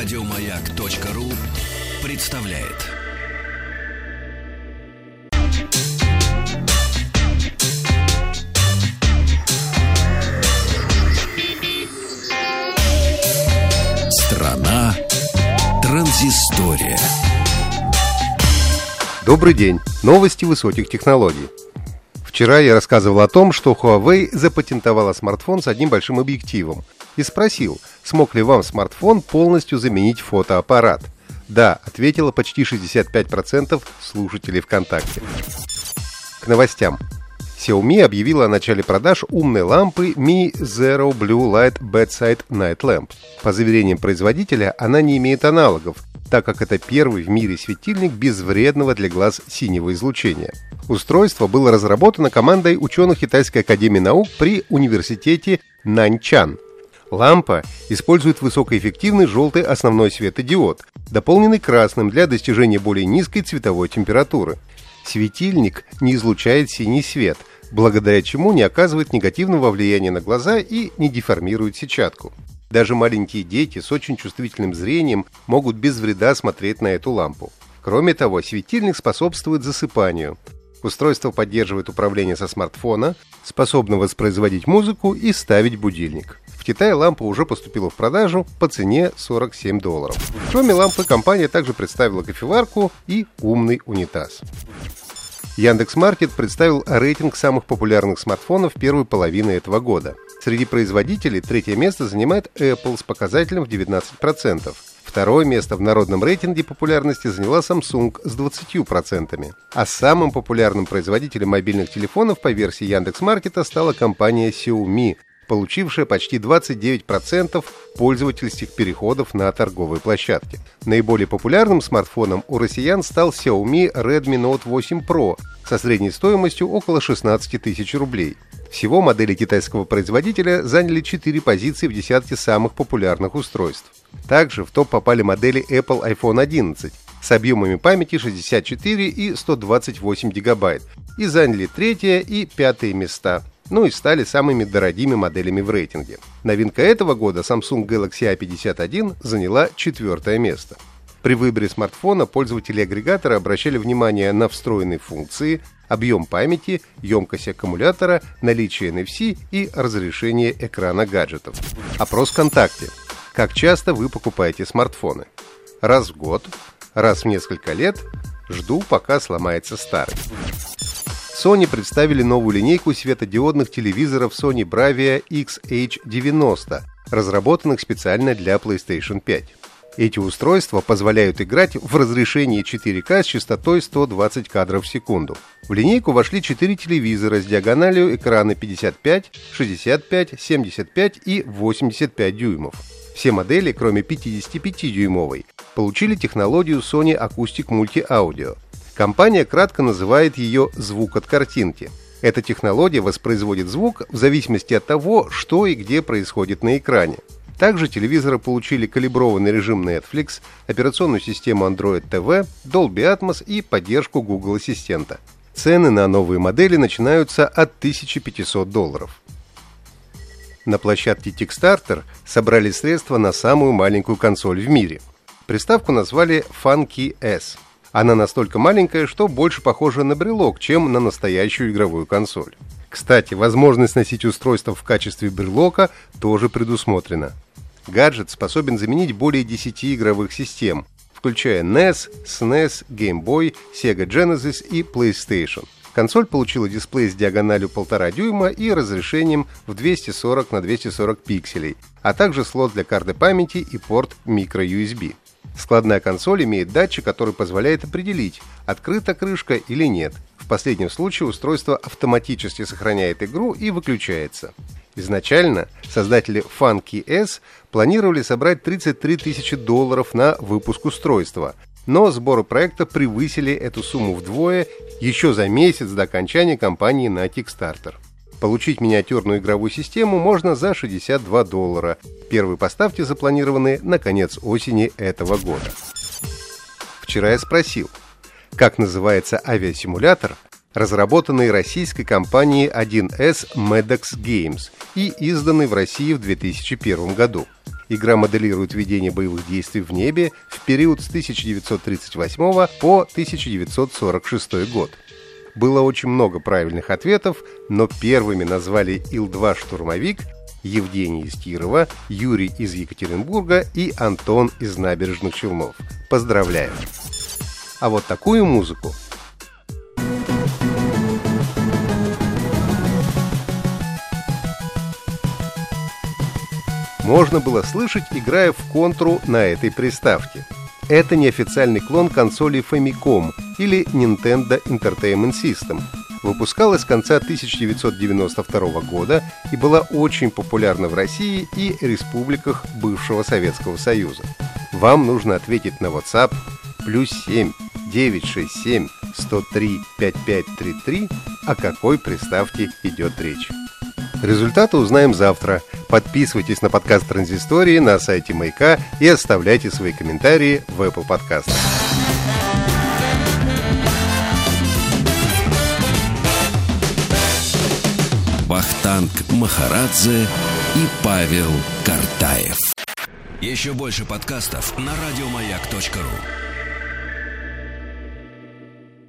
Радиомаяк.ру представляет. Страна транзистория. Добрый день. Новости высоких технологий. Вчера я рассказывал о том, что Huawei запатентовала смартфон с одним большим объективом и спросил, смог ли вам смартфон полностью заменить фотоаппарат. Да, ответило почти 65% слушателей ВКонтакте. К новостям. Xiaomi объявила о начале продаж умной лампы Mi Zero Blue Light Bedside Night Lamp. По заверениям производителя, она не имеет аналогов, так как это первый в мире светильник без вредного для глаз синего излучения. Устройство было разработано командой ученых Китайской академии наук при университете Наньчан. Лампа использует высокоэффективный желтый основной светодиод, дополненный красным для достижения более низкой цветовой температуры. Светильник не излучает синий свет, благодаря чему не оказывает негативного влияния на глаза и не деформирует сетчатку. Даже маленькие дети с очень чувствительным зрением могут без вреда смотреть на эту лампу. Кроме того, светильник способствует засыпанию. Устройство поддерживает управление со смартфона, способно воспроизводить музыку и ставить будильник. В Китае лампа уже поступила в продажу по цене 47 долларов. Кроме лампы, компания также представила кофеварку и умный унитаз. Яндекс.Маркет представил рейтинг самых популярных смартфонов первой половины этого года. Среди производителей третье место занимает Apple с показателем в 19%. Второе место в народном рейтинге популярности заняла Samsung с 20%. А самым популярным производителем мобильных телефонов по версии Яндекс.Маркета стала компания Xiaomi, получившая почти 29% пользовательских переходов на торговые площадки. Наиболее популярным смартфоном у россиян стал Xiaomi Redmi Note 8 Pro со средней стоимостью около 16 тысяч рублей. Всего модели китайского производителя заняли 4 позиции в десятке самых популярных устройств. Также в топ попали модели Apple iPhone 11 с объемами памяти 64 и 128 гигабайт и заняли третье и пятое места – ну и стали самыми дорогими моделями в рейтинге. Новинка этого года Samsung Galaxy A51 заняла четвертое место. При выборе смартфона пользователи агрегатора обращали внимание на встроенные функции, объем памяти, емкость аккумулятора, наличие NFC и разрешение экрана гаджетов. Опрос ВКонтакте. Как часто вы покупаете смартфоны? Раз в год, раз в несколько лет, жду, пока сломается старый. Sony представили новую линейку светодиодных телевизоров Sony Bravia XH90, разработанных специально для PlayStation 5. Эти устройства позволяют играть в разрешении 4К с частотой 120 кадров в секунду. В линейку вошли 4 телевизора с диагональю экрана 55, 65, 75 и 85 дюймов. Все модели, кроме 55-дюймовой, получили технологию Sony Acoustic Multi Audio – Компания кратко называет ее «звук от картинки». Эта технология воспроизводит звук в зависимости от того, что и где происходит на экране. Также телевизоры получили калиброванный режим Netflix, операционную систему Android TV, Dolby Atmos и поддержку Google Ассистента. Цены на новые модели начинаются от 1500 долларов. На площадке Kickstarter собрали средства на самую маленькую консоль в мире. Приставку назвали Funky S – она настолько маленькая, что больше похожа на брелок, чем на настоящую игровую консоль. Кстати, возможность носить устройство в качестве брелока тоже предусмотрена. Гаджет способен заменить более 10 игровых систем, включая NES, SNES, Game Boy, Sega Genesis и PlayStation. Консоль получила дисплей с диагональю 1,5 дюйма и разрешением в 240 на 240 пикселей, а также слот для карты памяти и порт microUSB. Складная консоль имеет датчик, который позволяет определить, открыта крышка или нет. В последнем случае устройство автоматически сохраняет игру и выключается. Изначально создатели Funky S планировали собрать 33 тысячи долларов на выпуск устройства, но сборы проекта превысили эту сумму вдвое еще за месяц до окончания кампании на Kickstarter. Получить миниатюрную игровую систему можно за 62 доллара. Первые поставки запланированы на конец осени этого года. Вчера я спросил, как называется авиасимулятор, разработанный российской компанией 1С Medex Games и изданный в России в 2001 году. Игра моделирует ведение боевых действий в небе в период с 1938 по 1946 год. Было очень много правильных ответов, но первыми назвали Ил-2 «Штурмовик», Евгений из Кирова, Юрий из Екатеринбурга и Антон из Набережных Челнов. Поздравляю! А вот такую музыку можно было слышать, играя в контру на этой приставке. Это неофициальный клон консоли Famicom или Nintendo Entertainment System. Выпускалась с конца 1992 года и была очень популярна в России и республиках бывшего Советского Союза. Вам нужно ответить на WhatsApp плюс 7 967 103 5533, о какой приставке идет речь. Результаты узнаем завтра. Подписывайтесь на подкаст Транзистории на сайте Маяка и оставляйте свои комментарии в Apple Podcast. Вахтанг Махарадзе и Павел Картаев. Еще больше подкастов на радиомаяк.ру